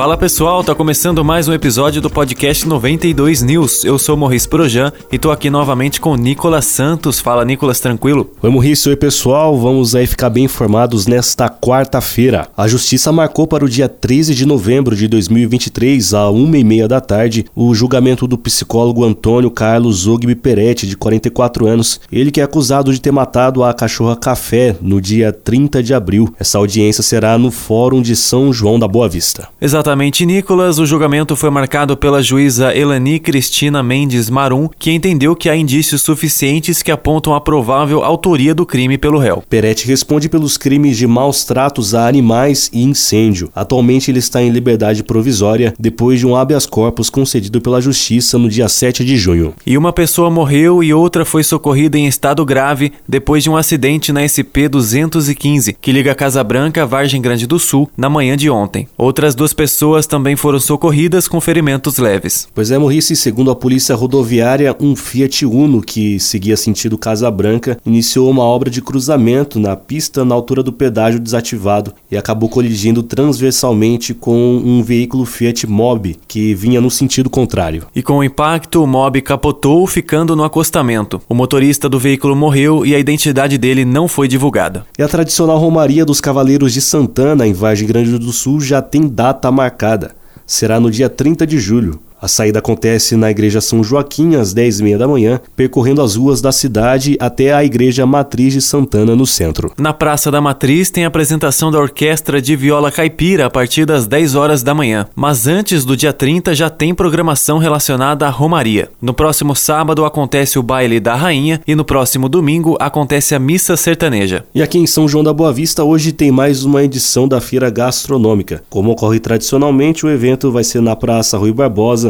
Fala pessoal, tá começando mais um episódio do podcast 92 News. Eu sou Morris Projan e tô aqui novamente com Nicolas Santos. Fala Nicolas, tranquilo? Oi Morris, oi pessoal, vamos aí ficar bem informados nesta quarta-feira. A Justiça marcou para o dia 13 de novembro de 2023, à uma e meia da tarde, o julgamento do psicólogo Antônio Carlos Zogby Peretti, de 44 anos. Ele que é acusado de ter matado a cachorra Café no dia 30 de abril. Essa audiência será no Fórum de São João da Boa Vista. Exatamente Exatamente, Nicolas. O julgamento foi marcado pela juíza Elani Cristina Mendes Marum, que entendeu que há indícios suficientes que apontam a provável autoria do crime pelo réu. Peretti responde pelos crimes de maus tratos a animais e incêndio. Atualmente ele está em liberdade provisória depois de um habeas corpus concedido pela Justiça no dia 7 de junho. E uma pessoa morreu e outra foi socorrida em estado grave depois de um acidente na SP 215, que liga Casa Branca a Vargem Grande do Sul, na manhã de ontem. Outras duas pessoas pessoas também foram socorridas com ferimentos leves. Pois é, Morrice, segundo a polícia rodoviária, um Fiat Uno que seguia sentido Casa Branca iniciou uma obra de cruzamento na pista na altura do pedágio desativado e acabou colidindo transversalmente com um veículo Fiat Mobi que vinha no sentido contrário. E com o impacto, o Mobi capotou, ficando no acostamento. O motorista do veículo morreu e a identidade dele não foi divulgada. E a tradicional Romaria dos Cavaleiros de Santana, em Vargem Grande do Sul, já tem data marcada. Será no dia 30 de julho. A saída acontece na Igreja São Joaquim às 10h30 da manhã, percorrendo as ruas da cidade até a Igreja Matriz de Santana, no centro. Na Praça da Matriz tem a apresentação da Orquestra de Viola Caipira a partir das 10 horas da manhã. Mas antes do dia 30 já tem programação relacionada à Romaria. No próximo sábado acontece o Baile da Rainha e no próximo domingo acontece a Missa Sertaneja. E aqui em São João da Boa Vista hoje tem mais uma edição da Feira Gastronômica. Como ocorre tradicionalmente, o evento vai ser na Praça Rui Barbosa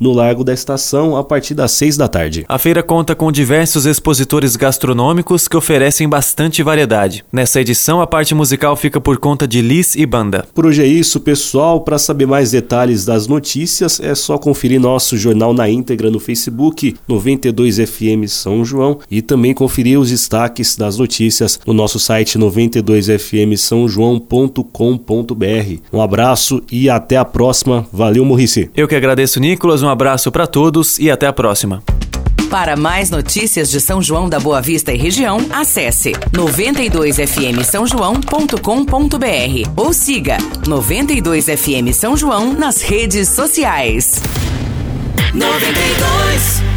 no Largo da Estação a partir das 6 da tarde. A feira conta com diversos expositores gastronômicos que oferecem bastante variedade. Nessa edição, a parte musical fica por conta de Liz e Banda. Por hoje é isso, pessoal. Para saber mais detalhes das notícias, é só conferir nosso jornal na íntegra no Facebook 92FM São João e também conferir os destaques das notícias no nosso site 92fmsãojoão.com.br. Um abraço e até a próxima. Valeu, Morrice. Eu que agradeço, Nico. Nicolas, um abraço para todos e até a próxima. Para mais notícias de São João da Boa Vista e região, acesse 92fm São João.com.br ou siga 92fm São João nas redes sociais. 92